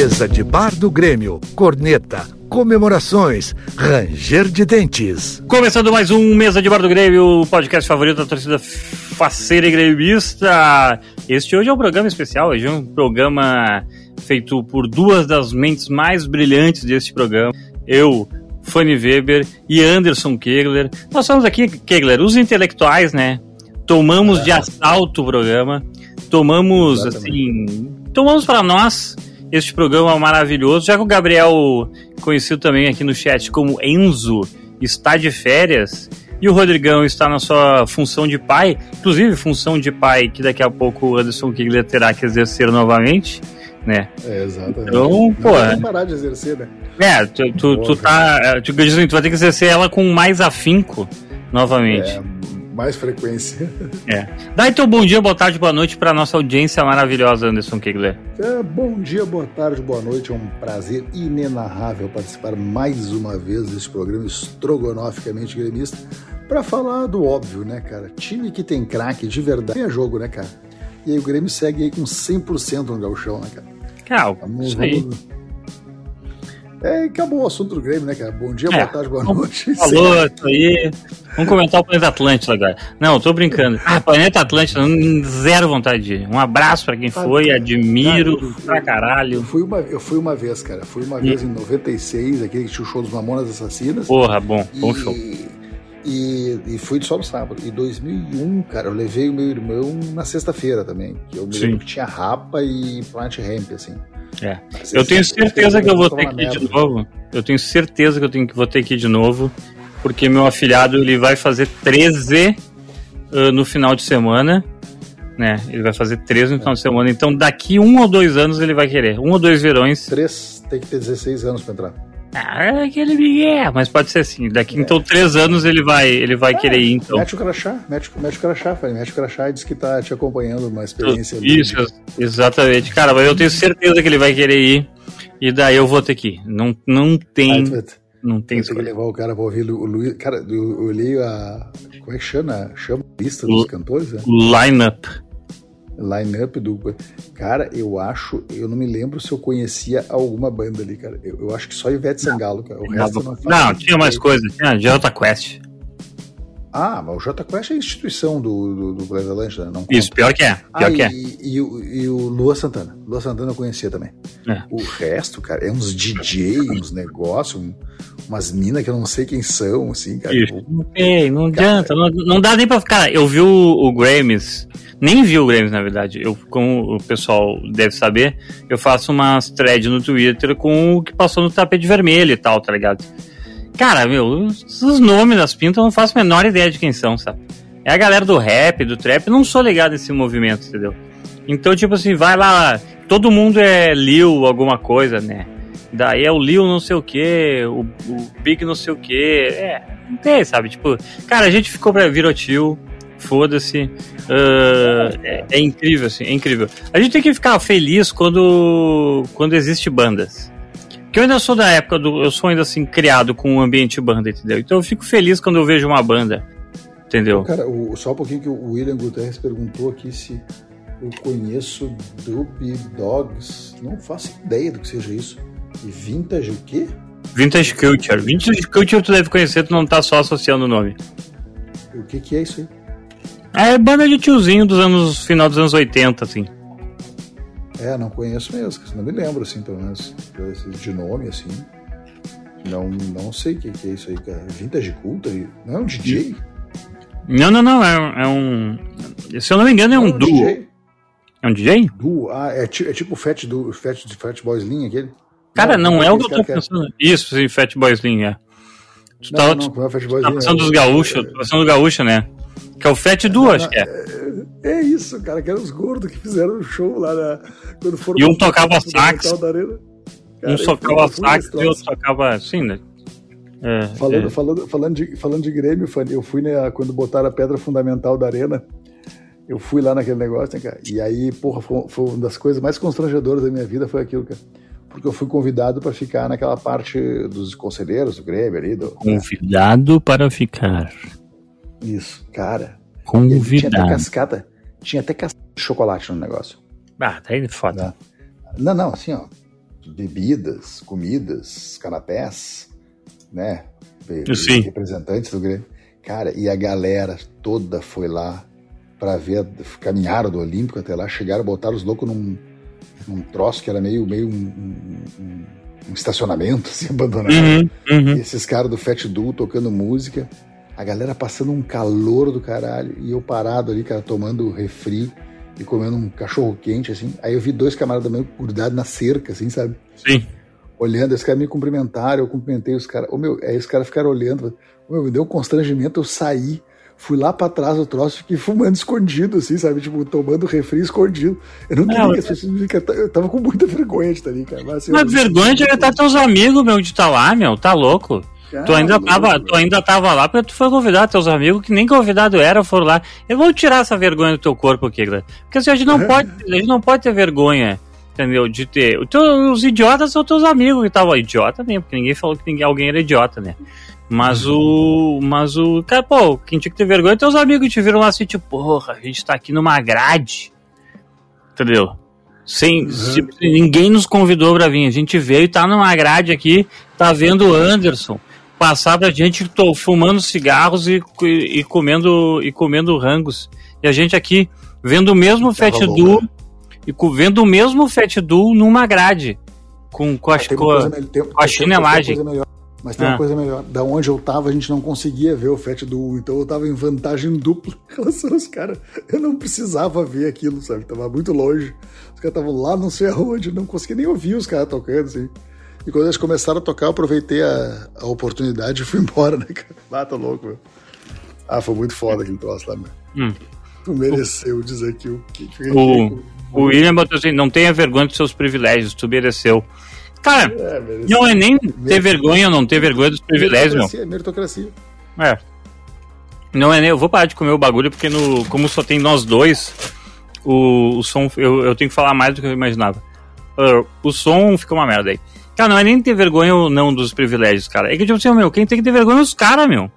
Mesa de bar do Grêmio, corneta, comemorações, ranger de dentes. Começando mais um Mesa de Bar do Grêmio, o podcast favorito da torcida faceira e gremista. Este hoje é um programa especial, hoje é um programa feito por duas das mentes mais brilhantes deste programa. Eu, Fanny Weber e Anderson Kegler. Nós somos aqui, Kegler, os intelectuais, né? Tomamos de assalto o programa. Tomamos, Exatamente. assim. Tomamos para nós este programa maravilhoso. Já que o Gabriel, conhecido também aqui no chat como Enzo, está de férias. E o Rodrigão está na sua função de pai, inclusive função de pai que daqui a pouco o Anderson Kegler terá que exercer novamente né? É, exatamente. Então, pô. Não é parar de exercer, né? É, tu, tu, tu tá. Tu, tu vai ter que exercer ela com mais afinco novamente. É, mais frequência. É. Dá então bom dia, boa tarde, boa noite para nossa audiência maravilhosa, Anderson Kegler. É, bom dia, boa tarde, boa noite. É um prazer inenarrável participar mais uma vez desse programa estrogonoficamente gremista para falar do óbvio, né, cara? Time que tem craque de verdade é jogo, né, cara? E aí o Grêmio segue aí com 100% no gauchão, né, cara? Calma, vamos, isso aí. Vamos... É, acabou o assunto do Grêmio, né, cara? Bom dia, é, boa tarde, boa noite. Falou, isso aí. Vamos comentar o Planeta Atlântida agora. Não, tô brincando. Ah, Planeta Atlântida, zero vontade de ir. Um abraço pra quem foi, admiro cara, pra caralho. Eu fui, uma, eu fui uma vez, cara. Fui uma vez em 96, aquele que tinha o show dos Mamonas Assassinas. Porra, bom, bom show. E, e fui só no sábado. Em 2001, cara, eu levei o meu irmão na sexta-feira também. Que eu me lembro que tinha rapa e plant ramp, assim. É. Eu tenho certeza que eu vou ter que ir de novo. Eu tenho certeza que eu tenho que vou ter que ir de novo. Porque meu afilhado ele vai fazer 13 uh, no final de semana. Né? Ele vai fazer 13 no final de semana. Então daqui um ou dois anos ele vai querer. Um ou dois verões. Três tem que ter 16 anos para entrar. Ah, é aquele Miguel, mas pode ser assim. Daqui é. então três anos ele vai, ele vai é, querer ir. Então. Mete o crachá, mete, mete o crachá, Fábio, mete o crachá e diz que tá te acompanhando uma experiência. Isso, exatamente. Cara, mas eu tenho certeza que ele vai querer ir. E daí eu vou ter que ir. Não, não tem. Ah, não tem que levar o cara pra ouvir o Luiz. Cara, eu olhei a. Como é que chama? Chama a lista dos cantores? Né? Line-up line-up do. Cara, eu acho. Eu não me lembro se eu conhecia alguma banda ali, cara. Eu, eu acho que só Ivete Sangalo, cara. O resto não, não, não tinha mais coisa. Tinha Jota Quest. Ah, mas o Jota Quest é a instituição do, do, do né? não Isso, pior que é. Pior ah, que é. E, e, e, o Lua Santana. Lua Santana eu conhecia também. É. O resto, cara, é uns DJ, uns negócios, um, umas minas que eu não sei quem são, assim, cara. Isso. Não tem, não cara, adianta. Não, não dá nem pra ficar. Eu vi o, o Grammys nem vi o Grêmio, na verdade. Eu, como o pessoal deve saber, eu faço umas threads no Twitter com o que passou no tapete vermelho e tal, tá ligado? Cara, meu, os nomes das pintas eu não faço a menor ideia de quem são, sabe? É a galera do rap, do trap, não sou ligado nesse movimento, entendeu? Então, tipo assim, vai lá, todo mundo é Lil alguma coisa, né? Daí é o Lil não sei o que, o, o Big não sei o que, é, não tem, sabe? Tipo, cara, a gente ficou pra Virotil, foda-se. Uh, é, é, incrível, assim, é incrível. A gente tem que ficar feliz quando, quando existe bandas. Que eu ainda sou da época do. Eu sou ainda assim criado com um ambiente banda, entendeu? Então eu fico feliz quando eu vejo uma banda. Entendeu? Cara, o, só um pouquinho que o William Guterres perguntou aqui se eu conheço Dub Dogs. Não faço ideia do que seja isso. E Vintage o quê? Vintage Culture. Vintage Culture tu deve conhecer, tu não tá só associando o nome. O que, que é isso aí? É banda de tiozinho dos anos. final dos anos 80, assim. É, não conheço mesmo, não me lembro, assim, pelo menos, de nome, assim. Não, não sei o que, que é isso aí, cara. Vintage Culture? Não é um DJ? Não, não, não. É, é um. Se eu não me engano, é um, é um duo. DJ? É um DJ? Duo? Ah, é, é tipo o Fat, do, Fat, Fat Boys Lean, aquele? Cara, não, não é o que eu tô pensando. É... Isso, sim, Fat Boys Lean, é. Tu não, tá, não, é Boys tá dos gaúchos, tá do gaúcho, né? Que é o Fat Duo, acho que é. é. É isso, cara, que eram os gordos que fizeram o show lá na, quando foram. E um tocava sax. um tocava sax e outro tocava assim, né? É, falando, é. Falando, falando, de, falando de Grêmio, eu fui né, quando botaram a pedra fundamental da arena. Eu fui lá naquele negócio, né, cara? E aí, porra, foi, foi uma das coisas mais constrangedoras da minha vida foi aquilo, cara. Porque eu fui convidado para ficar naquela parte dos conselheiros do Grêmio ali. Do, convidado para ficar. Isso, cara. Convidado. Tinha até cascata, tinha até cascata de chocolate no negócio. Ah, tá aí foda. Não, não, assim, ó. bebidas, comidas, canapés, né? Sim. Representantes do Grêmio. Cara, e a galera toda foi lá para ver, caminharam do Olímpico até lá, chegaram, botaram os loucos num, num troço que era meio, meio um, um, um, um estacionamento, assim, abandonado. Uhum, uhum. esses caras do Fat Duo tocando música, a galera passando um calor do caralho, e eu parado ali, cara, tomando refri e comendo um cachorro quente, assim. Aí eu vi dois camaradas meio grudados na cerca, assim, sabe? Sim. Olhando, esse cara me cumprimentaram, eu cumprimentei os caras. Ô meu, aí os caras ficaram olhando, ô, meu, me deu um constrangimento, eu saí fui lá para trás do troço, fiquei fumando escondido, assim, sabe? Tipo, tomando refri escondido. Eu não queria não, que as pessoas me Eu tava com muita vergonha de estar ali, cara. Mas, assim, mas vergonha de estar teus amigos, meu, de estar lá, meu, tá louco. Cara, tu, ainda tava, tu ainda tava lá porque tu foi convidar teus amigos que nem convidado era, foram lá. Eu vou tirar essa vergonha do teu corpo aqui, Porque assim, a gente não pode, a gente não pode ter vergonha, entendeu? De ter. os idiotas são teus amigos que estavam. Idiota mesmo, porque ninguém falou que ninguém, alguém era idiota, né? Mas o. Mas o. Cara, pô, quem tinha que ter vergonha é teus amigos que te viram lá assim, tipo, porra, a gente tá aqui numa grade. Entendeu? Sem, uhum. se, ninguém nos convidou pra vir. A gente veio e tá numa grade aqui, tá vendo o Anderson passar pra gente tô fumando cigarros e, e, e, comendo e comendo rangos. E a gente aqui vendo o mesmo Fat Duo e vendo o mesmo Fat Duo numa grade. Com, com, a, com, a, com a chinelagem. Mas tem ah. uma coisa melhor. Da onde eu tava, a gente não conseguia ver o Fat do então eu tava em vantagem dupla em relação aos caras. Eu não precisava ver aquilo, sabe? Tava muito longe. Os caras estavam lá, não sei aonde, não conseguia nem ouvir os caras tocando, assim. E quando eles começaram a tocar, eu aproveitei a, a oportunidade e fui embora, né, cara? Ah, tá louco, meu. Ah, foi muito foda aquele troço lá, meu. Hum. Tu mereceu o... dizer que o. Que, que, o, o William botou assim: não tenha vergonha dos seus privilégios, tu mereceu. Cara, é, não é nem ter vergonha ou não ter vergonha dos privilégios, meu. Meritocracia. É. Não é nem. Eu vou parar de comer o bagulho porque, no, como só tem nós dois, o, o som. Eu, eu tenho que falar mais do que eu imaginava. Uh, o som fica uma merda aí. Cara, não é nem ter vergonha ou não dos privilégios, cara. É que, tipo assim, meu, quem tem que ter vergonha é os caras, meu.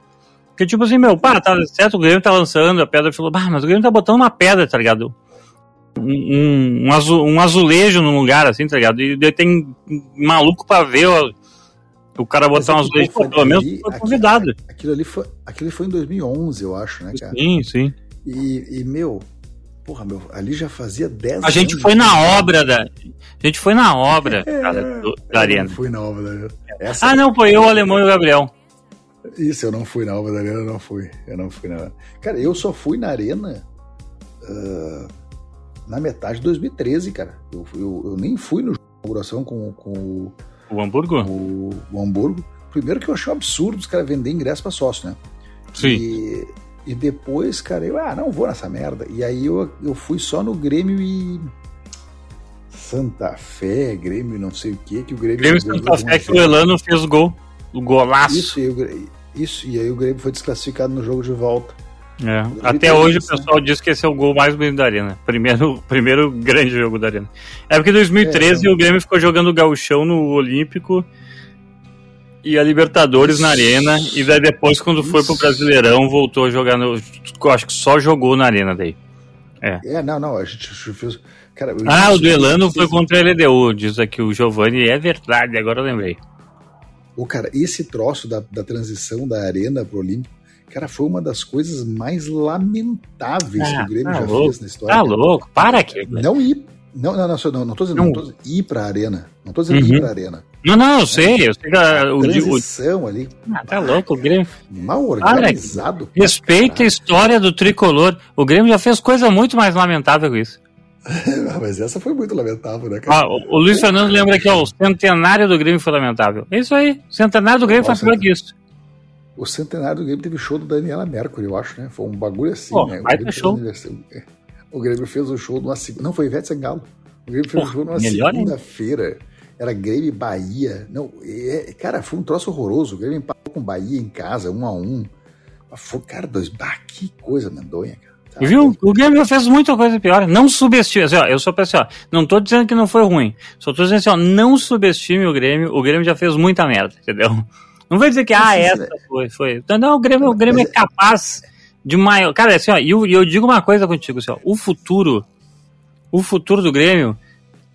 Porque, tipo assim, meu, pá, tá certo, o Grêmio tá lançando, a pedra falou, bah, mas o Grêmio tá botando uma pedra, tá ligado? Um, um, azul, um azulejo num lugar, assim, tá ligado? E tem maluco pra ver ó, o cara botar um azulejo, pô, pelo menos foi convidado. Aquilo, ali foi, aquilo foi em 2011, eu acho, né, cara? Sim, sim. E, e meu, porra, meu, ali já fazia 10 A gente foi na obra da. A gente foi na obra, é, cara, do, da Arena. fui na obra da Arena. Essa ah, não, foi eu, o Alemão e o Gabriel. Isso, eu não fui na obra da Arena, não fui. Eu não fui na. Cara, eu só fui na Arena. Uh na metade de 2013, cara. Eu, eu, eu nem fui no inauguração com, com o Hamburgo? O, o Hamburgo. Primeiro que eu achei um absurdo os caras vender ingresso para sócio, né? Sim. E, e depois, cara, eu, ah, não vou nessa merda. E aí eu, eu fui só no Grêmio e. Santa Fé, Grêmio, não sei o que, que o Grêmio. Grêmio Santa Fé que o Elano fez o gol. O golaço. Isso e, isso, e aí o Grêmio foi desclassificado no jogo de volta. É. Até hoje o pessoal diz que esse é o gol mais bonito da Arena. Primeiro, primeiro grande jogo da Arena. É porque em 2013 é, o Grêmio ficou jogando o Gauchão no Olímpico e a Libertadores na Arena. E daí depois, quando Isso. foi pro Brasileirão, voltou a jogar no. Acho que só jogou na Arena daí. É, é não, não. A gente fez. Cara, ah, o duelano foi contra a LDU, diz aqui o Giovanni. É verdade, agora eu lembrei. O cara, esse troço da, da transição da Arena pro Olímpico Cara, foi uma das coisas mais lamentáveis ah, que o Grêmio tá já louco, fez na história. Tá louco, para aqui. Não ir. Não, não, não, não, não tô dizendo, não. Não tô dizendo ir pra arena. Não tô dizendo uhum. ir pra arena. Não, não, eu sei, eu sei que a, a o, transição o, ali. Ah, tá louco, o Grêmio. Mal organizado. Para, respeita a história do tricolor. O Grêmio já fez coisa muito mais lamentável que isso. Mas essa foi muito lamentável, né, cara? Ah, o, o Luiz Fernando lembra que ó, o centenário do Grêmio foi lamentável. É isso aí. O centenário do Grêmio Nossa, foi pior que isso. O centenário do Grêmio teve show do Daniela Mercury, eu acho, né? Foi um bagulho assim, Pô, né? O Grêmio, show. o Grêmio fez o show numa segunda. Não, foi Ivete Sangalo. O Grêmio fez o show numa segunda-feira. Era Grêmio e Bahia. Não, é, cara, foi um troço horroroso. O Grêmio empatou com Bahia em casa, um a um. Foi, cara, dois. Bah, que coisa medonha, cara. Tá, Viu? O Grêmio fez muita coisa pior. Não subestime. Assim, ó, eu sou assim, ó, não tô dizendo que não foi ruim. Só tô dizendo assim, ó, não subestime o Grêmio. O Grêmio já fez muita merda, entendeu? Não vai dizer que, ah, essa foi, foi. Não, o Grêmio, o Grêmio é capaz de maior. Cara, assim, ó, e eu, eu digo uma coisa contigo, assim, ó, o futuro, o futuro do Grêmio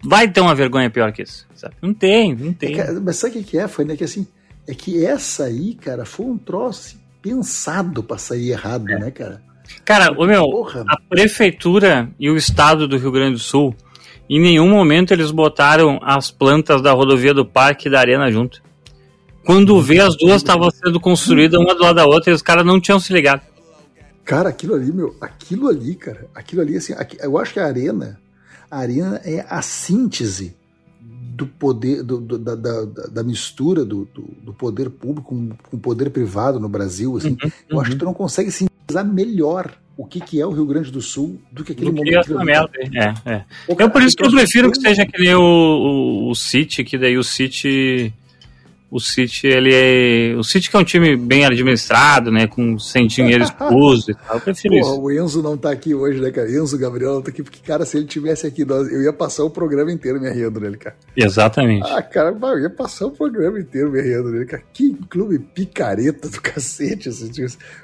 vai ter uma vergonha pior que isso. Sabe? Não tem, não tem. É, mas sabe o que é? Foi, né? Que assim, é que essa aí, cara, foi um troço assim, pensado para sair errado, é. né, cara? Cara, o meu, Porra. a prefeitura e o estado do Rio Grande do Sul, em nenhum momento eles botaram as plantas da rodovia do parque e da arena junto. Quando vê, as duas estavam sendo construídas uma do lado da outra e os caras não tinham se ligado. Cara, aquilo ali, meu, aquilo ali, cara, aquilo ali, assim, eu acho que a arena, a arena é a síntese do poder, do, do, da, da, da, mistura do, do, poder público com, o poder privado no Brasil, assim. Uhum, eu uhum. acho que tu não consegue sintetizar melhor o que, que é o Rio Grande do Sul do que aquele do momento. Que merda. É, é. Então, por isso que eu prefiro que seja que nem o, o, o City, que daí o City o City, ele é. O City que é um time bem administrado, né? Com, sem dinheiro expulso e tal. Eu prefiro Porra, isso. O Enzo não tá aqui hoje, né, cara? Enzo Gabriel não tá aqui, porque, cara, se ele tivesse aqui, eu ia passar o programa inteiro me rindo nele, cara. Exatamente. Ah, cara, eu ia passar o programa inteiro me rindo nele, cara. Que clube picareta do cacete, assim,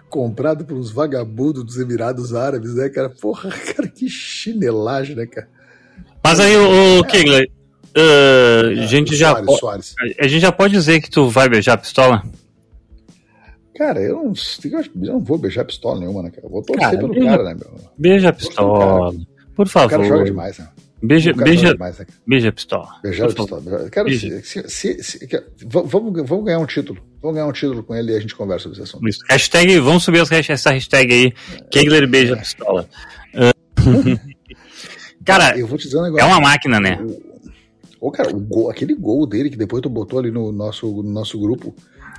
comprado por uns vagabundos dos Emirados Árabes, né, cara? Porra, cara, que chinelagem, né, cara? Mas aí, o, o Kegler, Uh, a, gente já Soares, Soares. a gente já pode dizer que tu vai beijar a pistola? Cara, eu não, eu não vou beijar pistola nenhuma, né, cara? Eu vou torcer cara, pelo beija, cara, né, meu? Beija a pistola. Por favor. O cara joga demais, né? Beija, beija, demais, né? beija a pistola. Beijar a pistola. Quero, beija. Se, se, se, vamos, vamos ganhar um título. Vamos ganhar um título com ele e a gente conversa sobre esse assunto. Isso. Hashtag, vamos subir essa hashtag aí. Kegler beija a pistola. Uh, cara, eu vou te dizer um negócio. é uma máquina, né? Ô, cara, o gol, aquele gol dele que depois tu botou ali no nosso, no nosso grupo,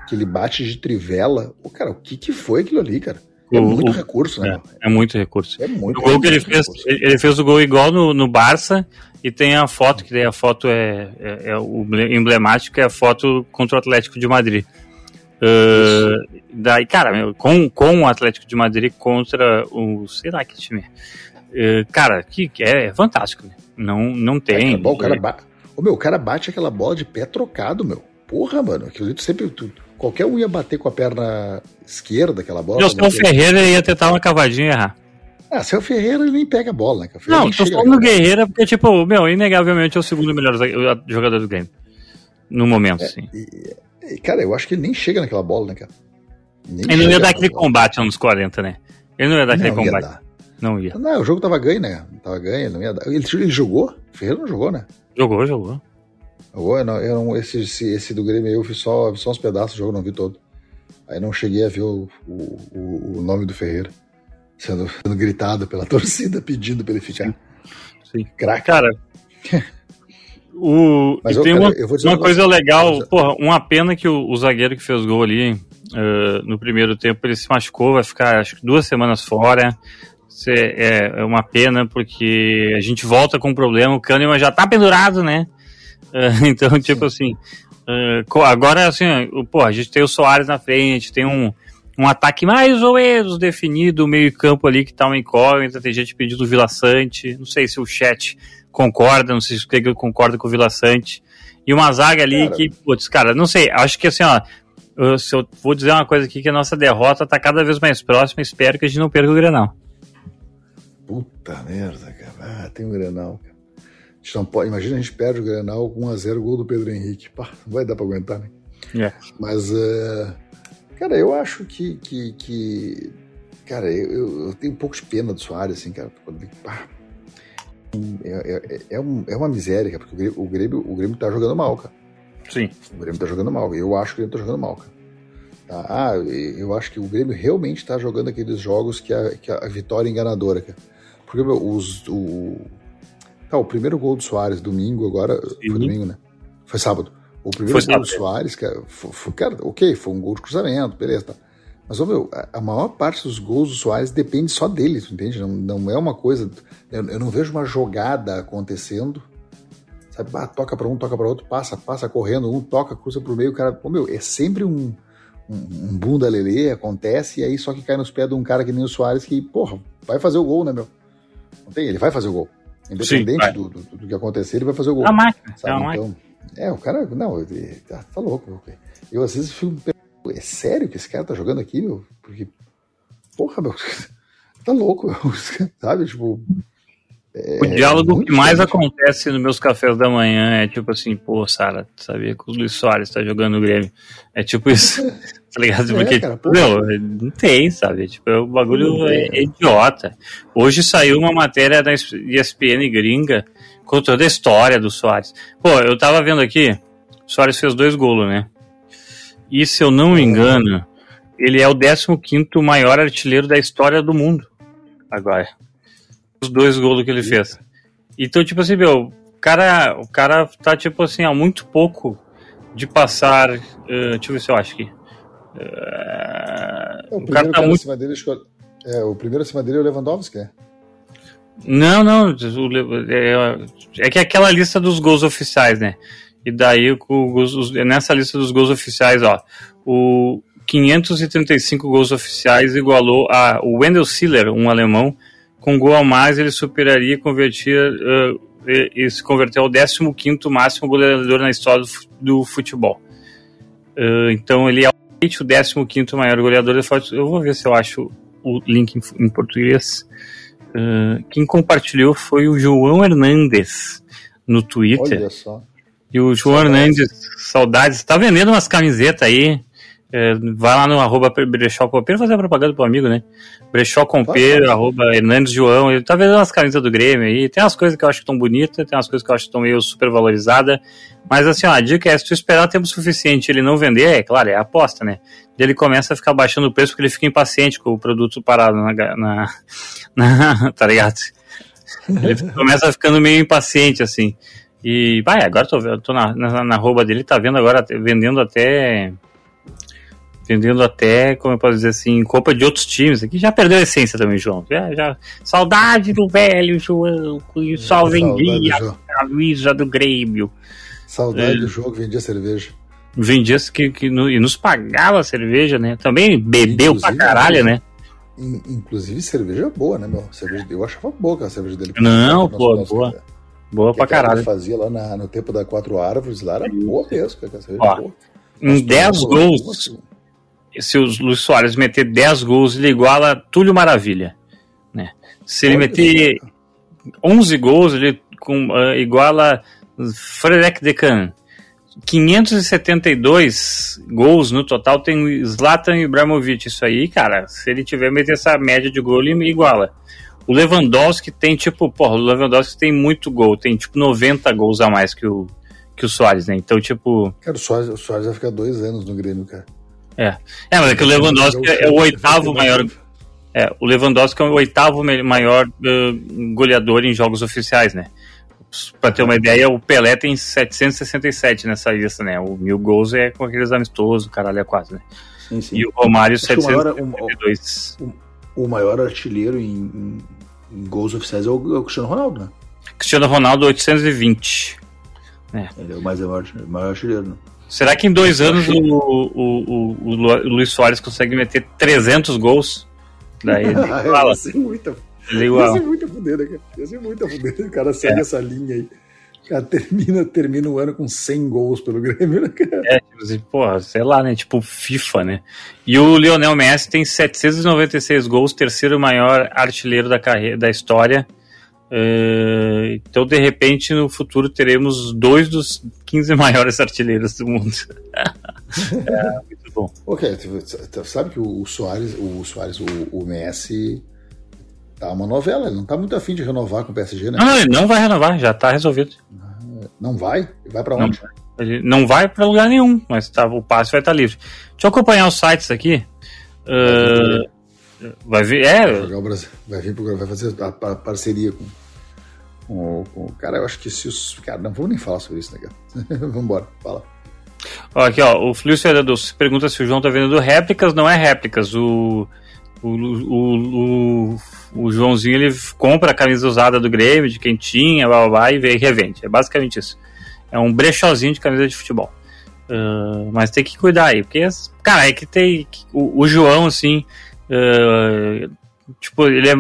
que ele bate de trivela. Ô, cara, o que que foi aquilo ali, cara? É o, muito o, recurso, né? É, é, muito recurso. É muito o gol que ele fez, ele fez o gol igual no, no Barça e tem a foto, que daí a foto é, é, é o emblemático, é a foto contra o Atlético de Madrid. Uh, daí, cara, meu, com, com o Atlético de Madrid contra o. sei lá que time. Uh, cara, que, que é, fantástico, né? Não, não tem. É, bom, o cara, Ô, meu, o cara bate aquela bola de pé trocado, meu. Porra, mano. Aquilo tu sempre. Tu, qualquer um ia bater com a perna esquerda aquela bola. O seu Ferreira ia tentar uma cavadinha e errar. Ah, seu Ferreira ele nem pega a bola, né? Não, tô falando do Guerreira porque, tipo, meu, inegavelmente é o segundo melhor jogador do game. No momento, é, sim. E, e, cara, eu acho que ele nem chega naquela bola, né, cara? Nem ele não ia dar aquele bola. combate nos 40, né? Ele não ia dar aquele não, combate. Ia não ia. Não, o jogo tava ganho, né? Tava ganho, ele não ia dar. Ele, ele jogou? O Ferreira não jogou, né? Jogou, jogou. Jogou? Não, eu não, esse, esse, esse, do Grêmio eu vi só, vi só uns pedaços do jogo, não vi todo. Aí não cheguei a ver o, o, o nome do Ferreira sendo, sendo, gritado pela torcida pedindo pra ele ficar. Sim. Crack. Cara, o, Mas, tem cara, uma, uma coisa legal, porra, uma pena que o, o zagueiro que fez gol ali uh, no primeiro tempo, ele se machucou, vai ficar acho que duas semanas fora. É, é uma pena, porque a gente volta com um problema, o Kahneman já tá pendurado, né? Uh, então, tipo assim, uh, agora assim, pô, a gente tem o Soares na frente, tem um, um ataque mais ou menos definido, o meio campo ali que tá uma incógnita, tem gente pedindo o Vila Sante, não sei se o chat concorda, não sei se o que concorda com o Vila Sante, e uma zaga ali cara. que, putz, cara, não sei, acho que assim, ó, se eu vou dizer uma coisa aqui, que a nossa derrota tá cada vez mais próxima, espero que a gente não perca o Grenal. Puta merda, cara. Ah, tem o Grenal, cara. A gente não pode, imagina a gente perde o Grenal com 1x0 gol do Pedro Henrique. Pá, não vai dar pra aguentar, né? É. Mas, uh, cara, eu acho que. que, que cara, eu, eu, tenho um pouco de pena do Soares, assim, cara. Pá, é, é, é, um, é, uma miséria, cara, porque o Grêmio, o Grêmio tá jogando mal, cara. Sim. O Grêmio tá jogando mal. Eu acho que o Grêmio tá jogando mal, cara. Tá? Ah, eu acho que o Grêmio realmente está jogando aqueles jogos que a, que a vitória é enganadora, cara. Porque os, o, tá, o primeiro gol do Soares, domingo, agora. Sim. Foi domingo, né? Foi sábado. O primeiro foi gol do Soares, cara, foi, foi, cara, ok, foi um gol de cruzamento, beleza, tá. Mas, ô, meu, a, a maior parte dos gols do Soares depende só dele, tu entende? Não, não é uma coisa. Eu, eu não vejo uma jogada acontecendo. Sabe, ah, toca para um, toca para outro, passa, passa correndo, um toca, cruza pro meio, o cara. Ô, meu, é sempre um, um, um bunda lelê, acontece, e aí só que cai nos pés de um cara que nem o Soares que, porra, vai fazer o gol, né, meu? Não tem, ele vai fazer o gol. Independente Sim, do, do, do, que acontecer, ele vai fazer o gol. A máquina, sabe? É, então, é, o cara, não, ele, tá, tá louco. Eu às vezes fico é sério que esse cara tá jogando aqui, meu? Porque, porra, meu, tá louco, sabe? Tipo, É, o diálogo que mais acontece nos meus cafés da manhã é tipo assim, pô, Sara, sabia que o Luiz Soares tá jogando no Grêmio. É tipo isso, tá ligado? É, Porque, cara, meu, não tem, sabe? Tipo, o bagulho é, é, idiota. Hoje saiu uma matéria da ESPN gringa com toda a história do Soares. Pô, eu tava vendo aqui, o Soares fez dois golos, né? E se eu não me engano, ele é o 15 maior artilheiro da história do mundo. Agora os dois gols que ele fez. Então, tipo assim, meu, o cara, o cara tá, tipo assim, há muito pouco de passar. Uh, deixa eu ver se eu acho aqui. Uh, o, o cara tá cara muito. Acima dele, é, o primeiro acima dele é o Lewandowski, é? Não, não. O, é, é que é aquela lista dos gols oficiais, né? E daí, o, nessa lista dos gols oficiais, ó, o 535 gols oficiais igualou a o Wendell Siller, um alemão, com gol a mais, ele superaria e convertia uh, e, e, se converteu ao 15 máximo goleador na história do, do futebol. Uh, então ele é o 15 maior goleador. Eu vou ver se eu acho o link em, em português. Uh, quem compartilhou foi o João Hernandes no Twitter. Olha só. E o João saudades. Hernandes, saudades, tá vendendo umas camisetas aí. É, vai lá no arroba Brechó Compeiro fazer propaganda pro amigo, né? Brechó Compeiro, arroba Hernandes João. Ele tá vendo umas camisas do Grêmio aí. Tem umas coisas que eu acho que estão bonitas, tem umas coisas que eu acho que estão meio super valorizadas. Mas assim, ó, a dica é: se tu esperar tempo suficiente ele não vender, é claro, é aposta, né? Ele começa a ficar baixando o preço porque ele fica impaciente com o produto parado na. na, na tá ligado? Ele começa ficando meio impaciente, assim. E, vai, agora tô, tô na, na, na arroba dele, tá vendo agora, vendendo até vendendo até, como eu posso dizer assim, culpa de outros times. Aqui já perdeu a essência também, João. Já, já... Saudade do velho João, que só vendia a camisa do Grêmio. Saudade é. do jogo, vendia cerveja. Vendia que, que no, e nos pagava cerveja, né? Também bebeu inclusive, pra caralho, né? Inclusive cerveja boa, né, meu? Cerveja, eu achava boa a cerveja dele. Não, pô, boa. Cara. Boa pra caralho. fazia lá na, no tempo da Quatro Árvores, lá era boa mesmo, Ó, boa. Em 10 gols, se o Luiz Soares meter 10 gols, ele iguala Túlio Maravilha. Né? Se ele meter 11 gols, ele com, uh, iguala Frederic Decan. 572 gols no total tem Zlatan Ibrahimovic. Isso aí, cara, se ele tiver meter essa média de gol, ele iguala. O Lewandowski tem tipo, porra, o Lewandowski tem muito gol, tem tipo 90 gols a mais que o, que o Soares, né? Então, tipo. Cara, o Soares, o Soares vai ficar dois anos no Grêmio, cara. É. É, mas é que o Lewandowski é o oitavo maior. É, o Lewandowski é o oitavo maior uh, goleador em jogos oficiais, né? Pra ter uma ideia, o Pelé tem 767 nessa lista, né? O mil gols é com aqueles amistosos, caralho, é quase, né? Sim, sim. E o Romário, Acho 772. O maior, o, o maior artilheiro em, em, em, gols oficiais é o, é o, Cristiano Ronaldo, né? Cristiano Ronaldo, 820. É. Ele é o mais maior, maior artilheiro, né? Será que em dois anos o, o, o, o, Luiz Soares consegue meter 300 gols? Daí ele fala. Ia ser muita, ia ser muito fudida, cara. Ia ser muito fudida o cara segue é. essa linha aí. O cara termina, termina o ano com 100 gols pelo Grêmio, né, cara? É, tipo assim, porra, sei lá, né? Tipo FIFA, né? E o Lionel Messi tem 796 gols, terceiro maior artilheiro da carreira da história. Uh, então, de repente, no futuro teremos dois dos 15 maiores artilheiros do mundo. é, muito bom. Ok, sabe que o Soares, o Soares, o, o Messi tá uma novela, ele não tá muito afim de renovar com o PSG, né? Não, ele não vai renovar, já tá resolvido. Não vai? Vai para onde? Não, ele não vai para lugar nenhum, mas tá, o passe vai estar tá livre. Deixa eu acompanhar os sites aqui. Uh, Vai vir, é. Vai, jogar o Brasil, vai vir pro vai fazer a, a parceria com, com, com, Cara, eu acho que se os. Cara, não vou nem falar sobre isso, né, cara? Vamos embora, fala. Ó, aqui, ó, o Fluxo Fernando pergunta se o João tá vendendo réplicas, não é réplicas. O, o, o, o, o Joãozinho ele compra a camisa usada do Grêmio, de quem tinha, blá, blá, blá, e revende. É basicamente isso. É um brechózinho de camisa de futebol. Uh, mas tem que cuidar aí, porque, cara, é que tem. O, o João, assim, Uh, tipo, ele é,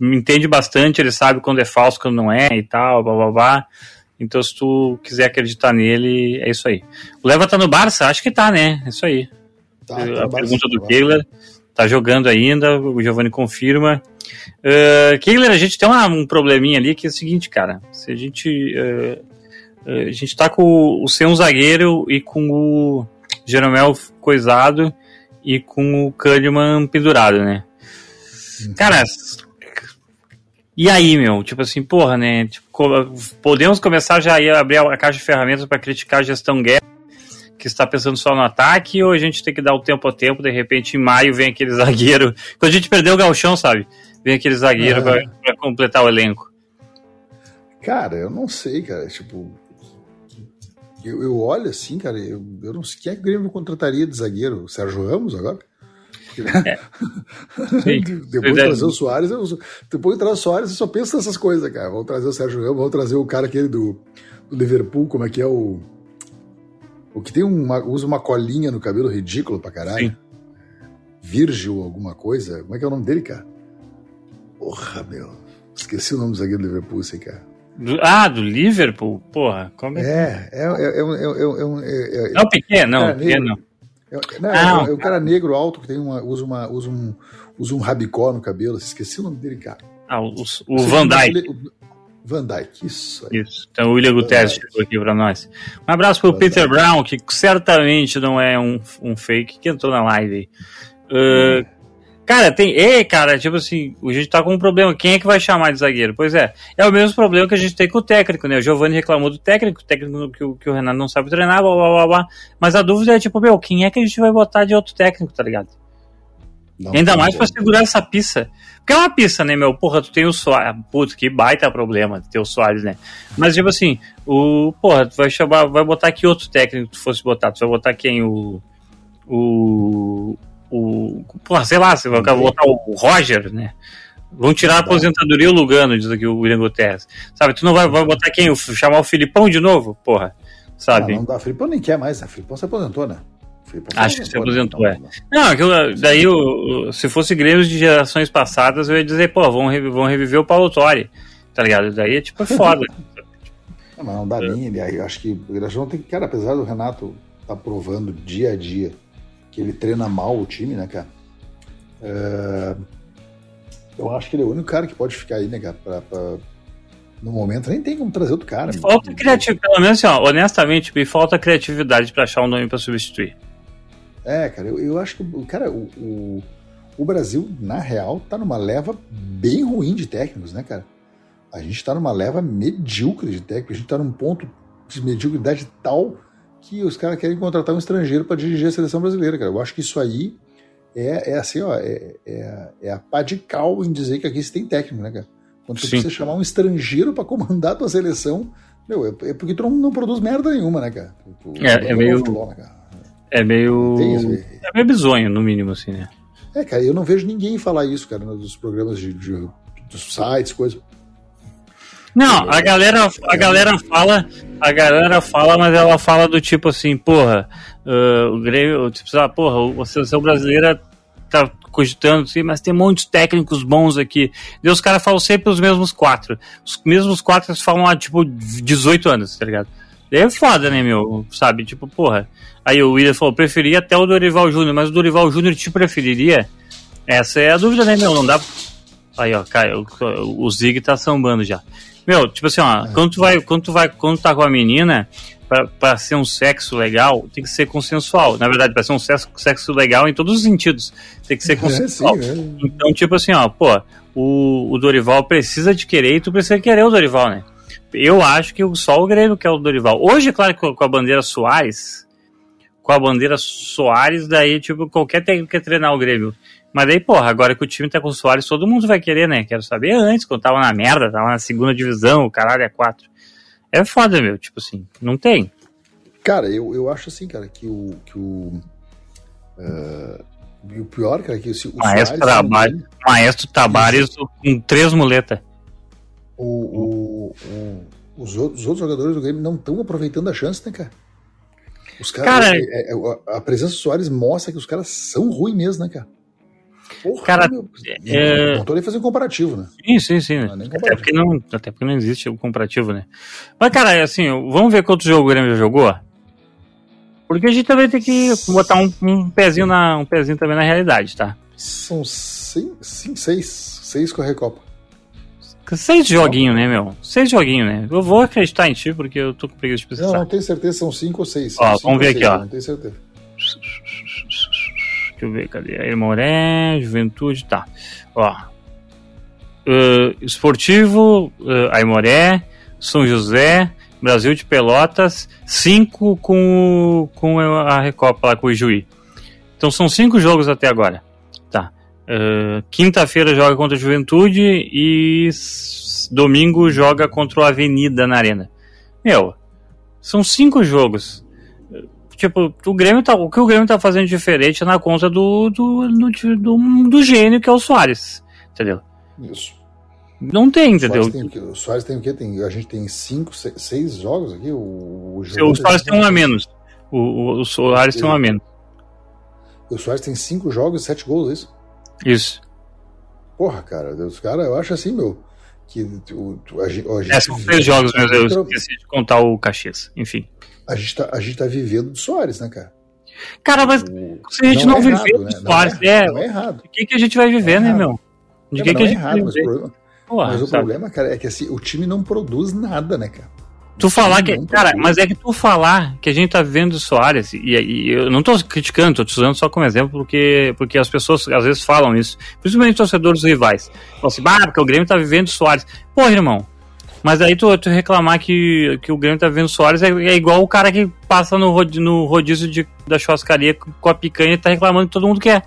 entende bastante, ele sabe quando é falso, quando não é e tal, blá blá blá. Então, se tu quiser acreditar nele, é isso aí. O Leva tá no Barça? Acho que tá, né? É isso aí. Tá, tá a pergunta do Keila. Tá jogando ainda, o Giovanni confirma. Uh, que, galera, a gente tem uma, um probleminha ali que é o seguinte, cara. Se a gente. Uh, a gente tá com o sem um zagueiro e com o Jeromel coisado e com o Kahneman pendurado, né? Uhum. Cara, e aí, meu? Tipo assim, porra, né? Tipo, podemos começar já a abrir a caixa de ferramentas para criticar a gestão guerra que está pensando só no ataque, ou a gente tem que dar o tempo a tempo, de repente em maio vem aquele zagueiro. Quando a gente perdeu o galchão, sabe? Vem aquele zagueiro é. para completar o elenco. Cara, eu não sei, cara. Tipo, eu, eu olho assim, cara, eu, eu não sei quem é que o Grêmio contrataria de zagueiro. O Sérgio Ramos agora? É. depois de trazer o Soares, eu, depois de trazer o Soares, eu só penso nessas coisas, cara. Vamos trazer o Sérgio Ramos, vamos trazer o cara aquele do, do Liverpool, como é que é o. O que tem uma, usa uma colinha no cabelo ridículo pra caralho. Sim. Virgil, alguma coisa. Como é que é o nome dele, cara? Porra, meu. Esqueci o nome do zagueiro do Liverpool, esse cara. Do, ah, do Liverpool? Porra, como é? É, é, é, é, é, é, Não, pequeno, não, pequeno não. não, ah, é, o cara negro alto que tem uma, usa, uma, usa, um, usa um rabicó no cabelo. Esqueci o nome dele, cara. Ah, o, o Van Dyke. Van Dyke, isso aí. Isso. Então o William Guterres chegou aqui para nós. Um abraço pro Van Peter. Brown, que certamente não é um, um fake, que entrou na live. Uh, Cara, tem. Ei, cara, tipo assim, a gente tá com um problema. Quem é que vai chamar de zagueiro? Pois é. É o mesmo problema que a gente tem com o técnico, né? O Giovanni reclamou do técnico, o técnico que, o, que o Renato não sabe treinar, blá blá blá blá. Mas a dúvida é, tipo, meu, quem é que a gente vai botar de outro técnico, tá ligado? Não, Ainda mais pra segurar essa pista. Porque é uma pista, né, meu? Porra, tu tem o Soares. Putz, que baita problema ter o Soares, né? Mas, tipo assim, o. Porra, tu vai chamar. Vai botar que outro técnico tu fosse botar? Tu vai botar quem? O. O o. Porra, sei lá, você vai botar o Roger, né? Vão tirar a aposentadoria o Lugano, diz aqui o William Guterres. Sabe, tu não vai, vai botar quem? Chamar o Filipão de novo? Porra, sabe? Não, não dá, Filipão nem quer mais, né? O Filipão se aposentou, né? Acho que se aposentou, né? é. Não, aquilo, daí, o, se fosse Grêmio de gerações passadas, eu ia dizer, pô, vão, vão reviver o Paulo Torre, tá ligado? Daí é tipo é foda. não, mas não dá é. nem, eu acho que o Graxão tem que, cara, apesar do Renato tá provando dia a dia que ele treina mal o time, né, cara? É... Eu acho que ele é o único cara que pode ficar aí, né, cara? Pra, pra... No momento nem tem como trazer outro cara. Falta criatividade, pelo menos assim, ó, honestamente, me falta criatividade para achar um nome para substituir. É, cara, eu, eu acho que, cara, o, o, o, Brasil, na real, tá numa leva bem ruim de técnicos, né, cara? A gente tá numa leva medíocre de técnicos, a gente tá num ponto de mediocridade tal que os caras querem contratar um estrangeiro para dirigir a seleção brasileira, cara. Eu acho que isso aí é, é assim, ó, é, é, é a pá de cal em dizer que aqui se tem técnico, né, cara? Quando tu precisa chamar um estrangeiro para comandar a tua seleção, meu, é, é, porque tu não, não, produz merda nenhuma, né, cara? Tu, é, é meio. Futebol, né, é meio. é meio bizonho, no mínimo, assim, né? É, cara, eu não vejo ninguém falar isso, cara, nos programas de, de dos sites, coisas. Não, a galera, a galera fala, a galera fala, mas ela fala do tipo assim, porra, uh, o Grêmio, tipo, ah, porra, a seleção brasileira tá cogitando, sim, mas tem muitos técnicos bons aqui. E os caras falam sempre os mesmos quatro. Os mesmos quatro eles falam há, tipo, 18 anos, tá ligado? É foda, né, meu? Sabe? Tipo, porra. Aí o William falou, preferia até o Dorival Júnior, mas o Dorival Júnior te preferiria? Essa é a dúvida, né, meu? Não dá. Aí, ó, cai, o, o Zig tá sambando já. Meu, tipo assim, ó, é. quando tu vai, quando tu vai, quando tu tá com a menina, pra, pra ser um sexo legal, tem que ser consensual. Na verdade, pra ser um sexo, sexo legal em todos os sentidos. Tem que ser consensual. É, sim, é. Então, tipo assim, ó, pô, o, o Dorival precisa de querer e tu precisa querer o Dorival, né? Eu acho que só o Grêmio quer o Dorival. Hoje, claro, com a bandeira Soares, com a bandeira Soares, daí, tipo, qualquer técnico quer treinar o Grêmio. Mas daí, porra, agora que o time tá com o Soares, todo mundo vai querer, né? Quero saber antes, quando tava na merda, tava na segunda divisão, o caralho é quatro. É foda, meu, tipo assim, não tem. Cara, eu, eu acho assim, cara, que o. Que o, uh, o pior, cara, que o, o Maestro, Soares, Maestro Tabares com três muletas. O, o, o, os, outros, os outros jogadores do Grêmio não estão aproveitando a chance, né, cara? Os caras. Cara, é, é, a presença do Soares mostra que os caras são ruins mesmo, né, cara? Porra, cara, meu, é... tô nem fazendo comparativo, né? Sim, sim, sim. Não é até, porque não, até porque não existe o comparativo, né? Mas, cara, é assim, vamos ver quanto jogo o Grêmio já jogou? Porque a gente também tem que botar um, um, pezinho, na, um pezinho também na realidade, tá? São Sim, sim, seis. Seis com a Recopa. Seis joguinhos, né, meu? Seis joguinhos, né? Eu vou acreditar em ti, porque eu tô com preguiça de pesquisar. Não, não tenho certeza, são cinco ou seis. Ó, vamos ver seis, aqui, ó. Não tenho certeza. Eu ver, cadê? Aimoré, Juventude, tá. Ó. Uh, esportivo, uh, Aimoré, São José, Brasil de Pelotas, cinco com, com a Recopa lá com o Ijuí. Então são cinco jogos até agora. Tá. Uh, Quinta-feira joga contra a Juventude e domingo joga contra o Avenida na Arena. Meu, são cinco jogos. Tipo, o Grêmio tá, o que o Grêmio tá fazendo diferente é na conta do, do, do, do, do gênio que é o Soares. Entendeu? Isso. Não tem, entendeu? O Soares tem o quê? Tem, a gente tem cinco, seis, seis jogos aqui. O, o, o Soares tem um a menos. O, o, o Soares tem um a menos. O Soares tem cinco jogos e sete gols, é isso? Isso. Porra, cara, os caras, eu acho assim, meu. Que o, a, a gente, é, são três jogos, mas eu esqueci de contar o Caxias. Enfim. A gente, tá, a gente tá vivendo do Soares, né, cara? Cara, mas o, se a gente não, não é viver do né? Soares, não é, é, não é errado. De que, que a gente vai viver, né, meu? De que, que a gente vai viver? Porra, mas o sabe? problema, cara, é que assim, o time não produz nada, né, cara? Tu falar que. Cara, mas é que tu falar que a gente tá vendo o Soares, e, e eu não tô criticando, tô te usando só como exemplo, porque, porque as pessoas às vezes falam isso, principalmente torcedores rivais. Falam assim, ah, porque o Grêmio tá vivendo o Soares. Porra, irmão. Mas aí tu, tu reclamar que, que o Grêmio tá vivendo Soares é, é igual o cara que passa no, rod, no rodízio de, da churrascaria com a picanha e tá reclamando que todo mundo quer.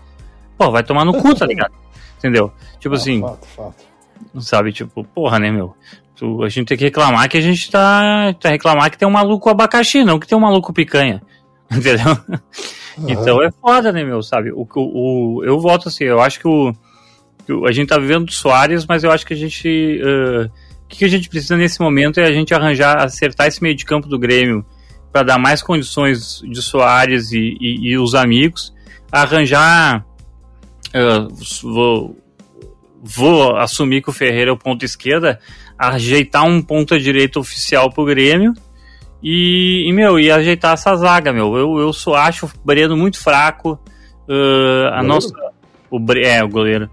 Pô, vai tomar no cu, tá ligado? Entendeu? Tipo assim. Fato, fato. Sabe, tipo, porra, né, meu? Tu, a gente tem que reclamar que a gente tá, tá reclamar que tem um maluco abacaxi, não que tem um maluco picanha. Entendeu? Uhum. Então é foda, né, meu? Sabe? O, o, o, eu voto assim, eu acho que o, que o, a gente tá vivendo do Soares, mas eu acho que a gente. Uh, o que a gente precisa nesse momento é a gente arranjar, acertar esse meio de campo do Grêmio para dar mais condições de Soares e, e, e os amigos, arranjar. Uh, vou, vou assumir que o Ferreira é o ponto esquerda, ajeitar um ponto direita oficial pro Grêmio e, e, meu, e ajeitar essa zaga, meu. Eu, eu só acho o Breno muito fraco. Uh, a nossa. O, é, o goleiro.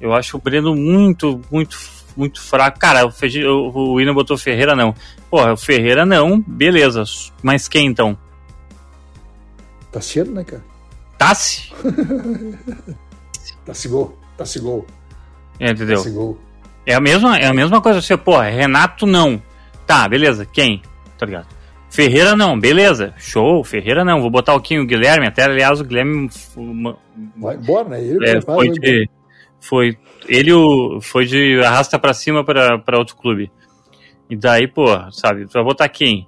Eu acho o Breno muito, muito, muito fraco. Cara, o, o, o William botou Ferreira não. Porra, o Ferreira não, beleza. Mas quem então? Tassiano, né, cara? Tassi? Tassi gol. Tassi gol. É, entendeu? É a mesma, é a mesma coisa. Você, pô, Renato não. Tá, beleza. Quem? Tá ligado? Ferreira não, beleza. Show, Ferreira não. Vou botar o Kim, o Guilherme. Até, aliás, o Guilherme. Vai embora, né? Ele é, foi, de, foi ele o, foi de arrasta pra cima pra outro clube. E daí, pô, sabe, vai botar quem?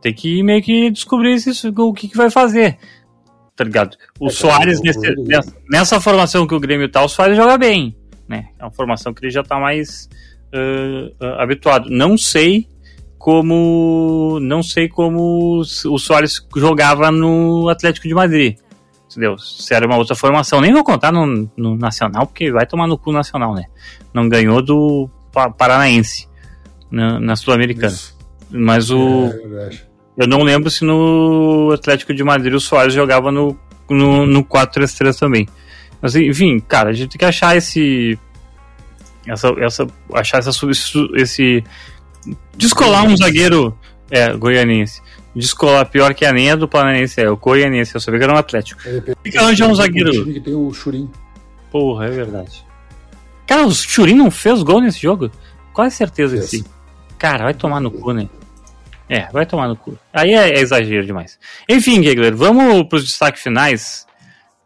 Tem que meio que descobrir isso, o que, que vai fazer. Tá ligado? O é, Soares, nesse, nessa, nessa formação que o Grêmio tá, o Soares joga bem né? É uma formação que ele já está mais uh, uh, habituado. Não sei como não sei como o Soares jogava no Atlético de Madrid. Entendeu? Se era uma outra formação. Nem vou contar no, no Nacional, porque vai tomar no cu Nacional, né? Não ganhou do Paranaense na, na Sul-Americana. Mas o. É, eu não lembro se no Atlético de Madrid o Soares jogava no, no, no 4-3-3 também. Mas enfim, cara, a gente tem que achar esse. Essa, essa, achar essa, esse. Descolar um zagueiro é, goianense. Descolar pior que a nem do Planense, é o goianense. Eu sabia que era um Atlético. É, tem que arranjar um zagueiro. Que tem o Churim. Porra, é verdade. Cara, o Churim não fez gol nesse jogo? Quase certeza que sim. Cara, vai tomar no cu, né? É, vai tomar no cu. Aí é, é exagero demais. Enfim, Gegler, vamos para os destaques finais.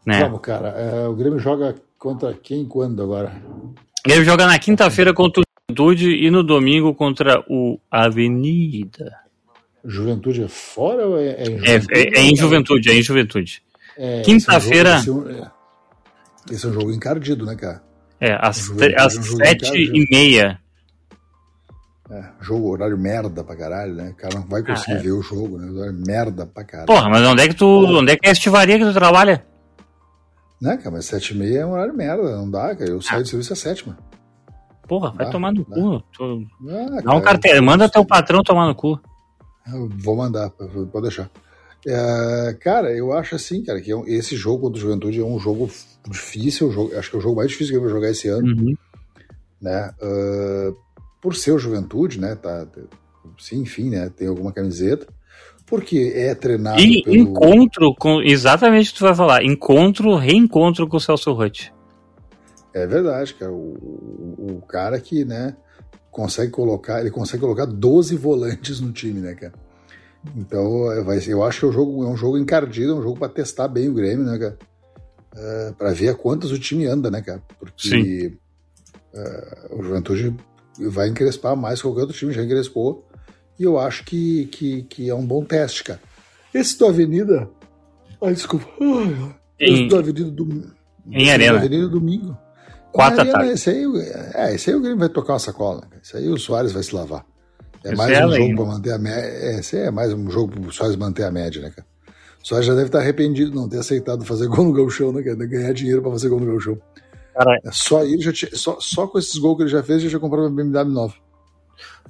Né? Vamos, cara. É, o Grêmio joga contra quem quando agora? O Grêmio joga na quinta-feira contra o Juventude e no domingo contra o Avenida. Juventude é fora ou é, é em Juventude? É, é, é em Juventude, é em Juventude. É, Quinta-feira. Esse, é esse, é um jogo encardido, né, cara? É, às, às sete e meia. É, jogo, horário merda pra caralho, né? O cara não vai conseguir ah, é. ver o jogo, né? Horário merda pra caralho. Porra, mas onde é que tu. Onde é que é a estivaria que tu trabalha? Né, cara, mas sete e meia é um horário merda, não dá, cara. Eu saio de serviço às sétima. Porra, vai dá, tomar no dá. cu. Tô... Ah, dá um carteiro, manda teu patrão tomar no cu. Eu vou mandar, pode deixar. É, cara, eu acho assim, cara, que é esse jogo contra o Juventude é um jogo difícil, acho que é o jogo mais difícil que eu vou jogar esse ano, uhum. né? Uh, por ser o Juventude, né? Tá, sim, enfim, né? Tem alguma camiseta. Porque é treinado. E pelo... encontro com. Exatamente o que tu vai falar. Encontro, reencontro com o Celso Rutt. É verdade, cara. O, o, o, cara que, né, consegue colocar. Ele consegue colocar 12 volantes no time, né, cara? Então, é, vai, eu acho que é um jogo, é um jogo encardido, é um jogo para testar bem o Grêmio, né, cara? Uh, é, para ver a quantas o time anda, né, cara? Porque uh, o Juventude vai encrespar mais que qualquer outro time, já encrespou. E eu acho que, que, que é um bom teste, cara. Esse do Avenida. Ai, desculpa. Esse em, do Avenida do, Em Arena. Avenida Domingo. Quatro da tarde. Esse aí, é, esse aí o Grêmio vai tocar uma sacola. Né? Esse aí o Soares vai se lavar. É esse mais é um jogo para manter a média. É, esse é mais um jogo para o Soares manter a média, né, cara? O Soares já deve estar arrependido de não ter aceitado fazer gol no Galchão, né, cara? Ganhar dinheiro para fazer gol no Galchão. Cara, é só, ele já tinha, só, só com esses gols que ele já fez, ele já comprou uma BMW nova.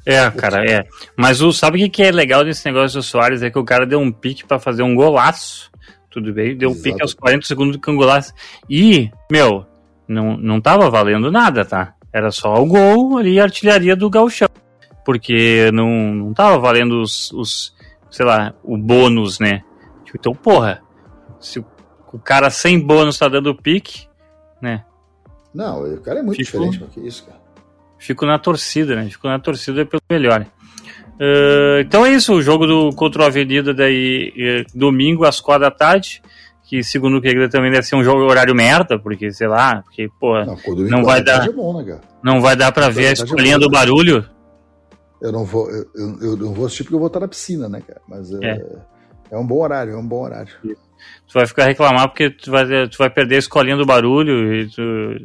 É, cara, é. Mas o, sabe o que, é legal desse negócio do Soares? É que o cara deu um pique para fazer um golaço. Tudo bem? Deu um Exato. pique aos 40 segundos do golaço. E, meu, não, não tava valendo nada, tá? Era só o gol ali e a artilharia do Galchão. Porque não, não tava valendo os, os, sei lá, o bônus, né? Tipo, então, porra, se o, o cara sem bônus tá dando pique, né? Não, o cara é muito Fico, diferente do que isso, cara. Fico na torcida, né? Fico na torcida pelo melhor. Uh, então é isso, o jogo do contra o Avenida daí eh, domingo às quatro da tarde que segundo o que também deve ser um jogo horário merda, porque sei lá, porque pô, não, não vai dar, é bom, né, não vai dar para ver a escolinha é do barulho. Eu não vou, eu, eu, não vou assistir porque eu vou estar na piscina, né, cara? Mas é, é, é um bom horário, é um bom horário. Tu vai ficar reclamar porque tu vai, tu vai perder a escolinha do barulho e tu,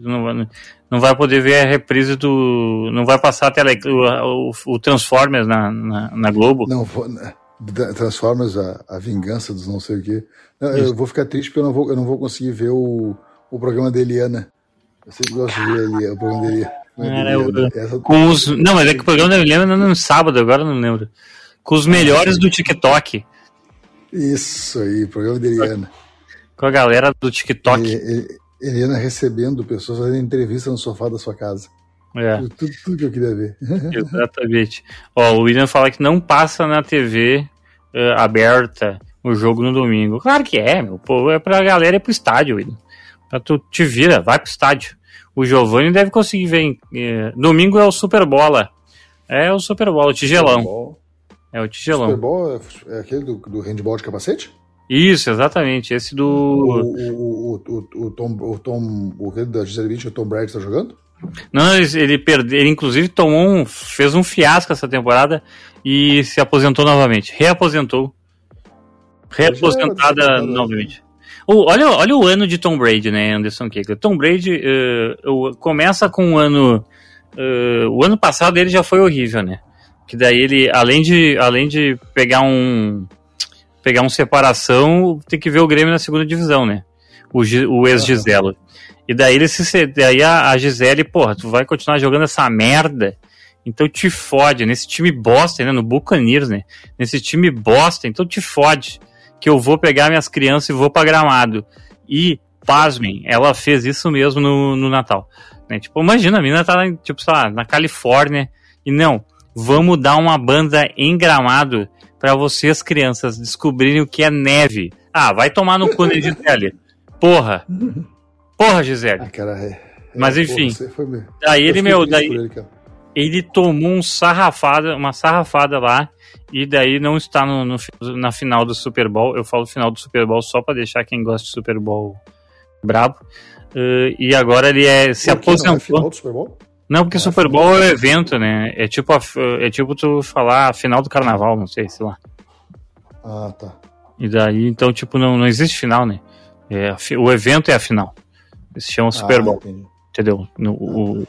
tu não, vai, não vai poder ver a reprise do. Não vai passar a tele, o, o, o Transformers na, na, na Globo. Não, vou, né, Transformers, a, a vingança dos não sei o quê. Não, eu vou ficar triste porque eu não vou, eu não vou conseguir ver o, o programa da Eliana. Eu sempre gosto de ver ali, o programa da Eliana. Era, eu, com os, não, mas é que o programa da Eliana não é no sábado, agora não lembro. Com os melhores do TikTok. Isso aí, programa da Eliana. Com a galera do TikTok. E, Eliana recebendo pessoas fazendo entrevista no sofá da sua casa. É. Tudo, tudo, que eu queria ver. Exatamente. Ó, o William fala que não passa na TV uh, aberta o jogo no domingo. Claro que é, meu. Pô, é pra galera ir pro estádio, William. Pra tu te vira, vai pro estádio. O Giovanni deve conseguir ver. Eh, domingo é o Super Bola. É o Super Bowl, o tigelão. É o tigelão. Super Bowl é, é aquele do, do handball de capacete? Isso, exatamente. Esse do. O, o, o, o, Tom, o Tom. O da Gisele Bündchen, o Tom Brady tá jogando? Não, ele, perdeu. Ele inclusive tomou um. fez um fiasco essa temporada e se aposentou novamente. Reaposentou. Reaposentada novamente. Olha, olha o ano de Tom Brady, né, Anderson Kegler? Tom Brady uh, começa com um ano. Uh, o ano passado ele já foi horrível, né? Que daí ele, além de, além de pegar um. pegar um separação, tem que ver o Grêmio na segunda divisão, né? O, o ex-Giselo. E daí ele se. Daí a, a Gisele, porra, tu vai continuar jogando essa merda. Então te fode. Nesse time bosta, né? No Buccaneers, né? Nesse time bosta, então te fode que eu vou pegar minhas crianças e vou para Gramado. E, pasmem, ela fez isso mesmo no, no Natal. Né? Tipo, imagina, a menina tá, tipo, sei lá, na Califórnia, e não, vamos dar uma banda em Gramado para vocês, crianças, descobrirem o que é neve. Ah, vai tomar no cu, né, Gisele? Porra! Porra, Gisele! Ah, cara, é, é, Mas enfim, porra, daí ele, meu, daí... Ele, ele tomou um sarrafada, uma sarrafada lá e daí não está no, no, na final do Super Bowl. Eu falo final do Super Bowl só para deixar quem gosta de Super Bowl brabo. Uh, e agora ele é, se aposentou. Não, é final do Super Bowl? não, porque é Super Bowl é evento, né? É tipo, a, é tipo tu falar a final do carnaval, não sei, sei lá. Ah, tá. E daí, então, tipo, não, não existe final, né? É, o evento é a final. Se chama Super ah, Bowl. Entendi. Entendeu? No, o,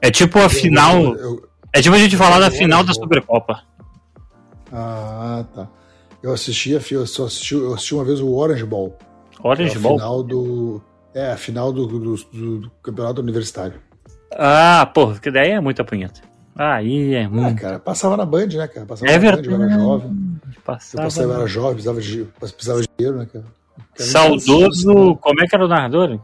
é tipo a final. Eu, eu, é tipo a gente falar da final da Supercopa. Ah, tá. Eu assisti, eu só assisti, eu assisti uma vez o Orange Ball. Orange é Ball? Final do, é, a final do, do, do, campeonato universitário. Ah, porra, que daí é muita punheta. Aí é muito. Ah, cara, passava na Band, né, cara? Passava é na verdade. Band, eu era jovem. Passava, eu passava, era jovem, precisava de, precisava de dinheiro, né, cara? Saudoso. Como é que era o narrador?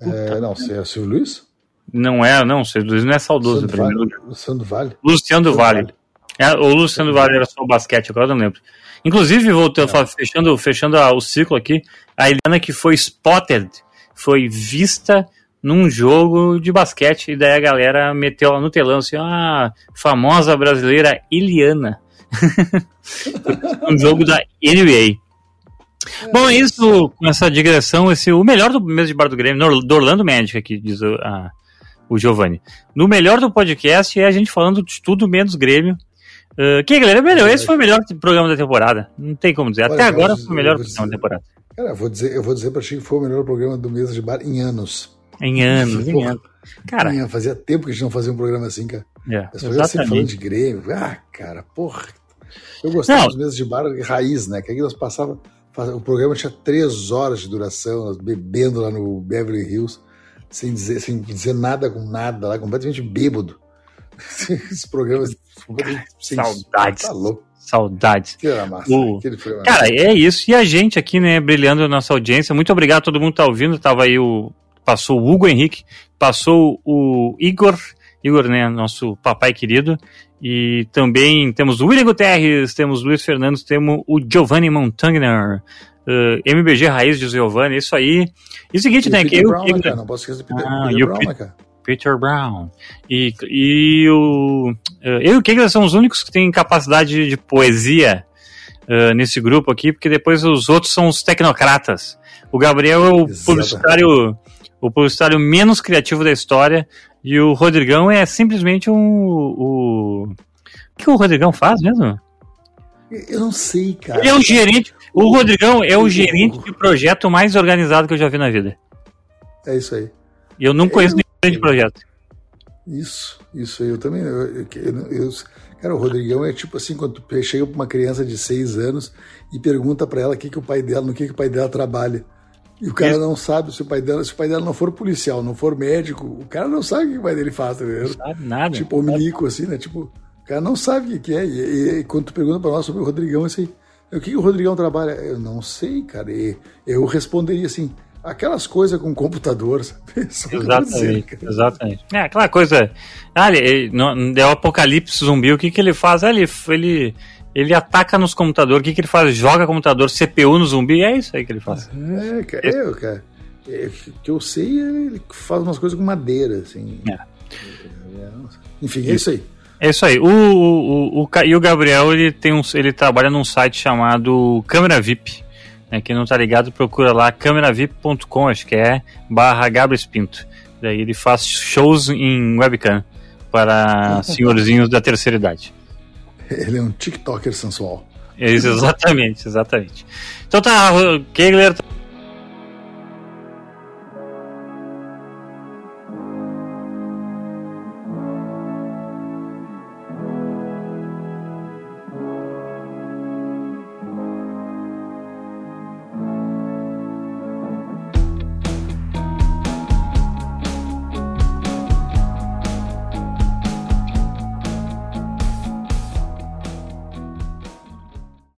É, não, você é o Silvio Luiz? Não é, não, o Silvio Luiz não é saudoso. Luciano Vale. Luciano do Vale. Luciano Vale. É, o Luciano do Vale era só o basquete, agora eu não lembro. Inclusive, voltando, é. fechando, fechando o ciclo aqui, a Eliana que foi spotted, foi vista num jogo de basquete, e daí a galera meteu lá no telão assim, ah, famosa brasileira Eliana. um jogo da NBA. Bom, é isso, com essa digressão, esse, o melhor do mês de bar do Grêmio, do Orlando Magic aqui, diz o, a, o Giovanni. No melhor do podcast é a gente falando de tudo menos Grêmio. Uh, que galera, melhor, esse foi o melhor programa da temporada. Não tem como dizer. Olha, Até agora foi o melhor programa da temporada. Cara, eu vou dizer, eu vou dizer pra ti que foi o melhor programa do mês de bar em anos. Em anos, em anos. Cara, fazia tempo que a gente não fazia um programa assim, cara. É, As pessoas sempre falando de Grêmio. Ah, cara, porra. Eu gostava não. dos meses de bar raiz, né? Que aqui nós passava o programa tinha três horas de duração, bebendo lá no Beverly Hills, sem dizer, sem dizer nada com nada, lá completamente bêbado. Esse programa completamente sem Saudades. Tá louco. Saudades. Que era massa. O... Cara, é isso. E a gente aqui, né, brilhando a nossa audiência. Muito obrigado a todo mundo que tá ouvindo. Tava aí o. Passou o Hugo Henrique, passou o Igor, Igor, né, nosso papai querido, e também temos o William Guterres, temos o Luiz Fernandes, temos o Giovanni Montagner, uh, eh, MBG Raiz de Giovanni, isso aí. E o seguinte, e né? Peter que Brown, eu, né, cara? Não posso esquecer do Peter, ah, Peter Brown, né, cara? Peter Brown. E, e o. Uh, eu e o Kegler são os únicos que têm capacidade de poesia uh, nesse grupo aqui, porque depois os outros são os tecnocratas. O Gabriel é o publicitário, o publicitário menos criativo da história. E o Rodrigão é simplesmente um. O, o que o Rodrigão faz mesmo? Eu não sei, cara. Ele é o gerente. O Rodrigão é o gerente de projeto mais organizado que eu já vi na vida. É isso aí. E eu não conheço nenhum gerente de projeto. Isso, isso aí. Eu também. Eu, eu, eu, cara, o Rodrigão é tipo assim, quando tu chega pra uma criança de seis anos e pergunta para ela o que, que o pai dela, no que, que o pai dela trabalha. E o cara não sabe se o pai dela, se o pai dela não for policial, não for médico, o cara não sabe o que o pai dele faz, tá? Não sabe nada. Tipo, o milico, assim, né? Tipo, o cara não sabe o que é. E, e, e quando tu pergunta pra nós sobre o Rodrigão, assim, o que, que o Rodrigão trabalha? Eu não sei, cara. E eu responderia assim, aquelas coisas com computador, sabe? Exatamente, dizer, exatamente. É, aquela coisa. Ah, ele, é o apocalipse zumbi, o que, que ele faz? Ah, ele, ele ele ataca nos computadores. O que, que ele faz? Joga computador, CPU no zumbi. É isso aí que ele faz. É, cara. É, cara. É, que eu sei, ele faz umas coisas com madeira, assim. É. Enfim, é isso aí. É isso aí. O, o, o, o, e o Gabriel, ele, tem um, ele trabalha num site chamado Câmera VIP. Né, quem não tá ligado, procura lá câmeravip.com, acho que é, barra Gabriel Pinto. Daí ele faz shows em webcam para senhorzinhos da terceira idade. Ele é um TikToker sensual. Exatamente, exatamente. Então tá, Kegler,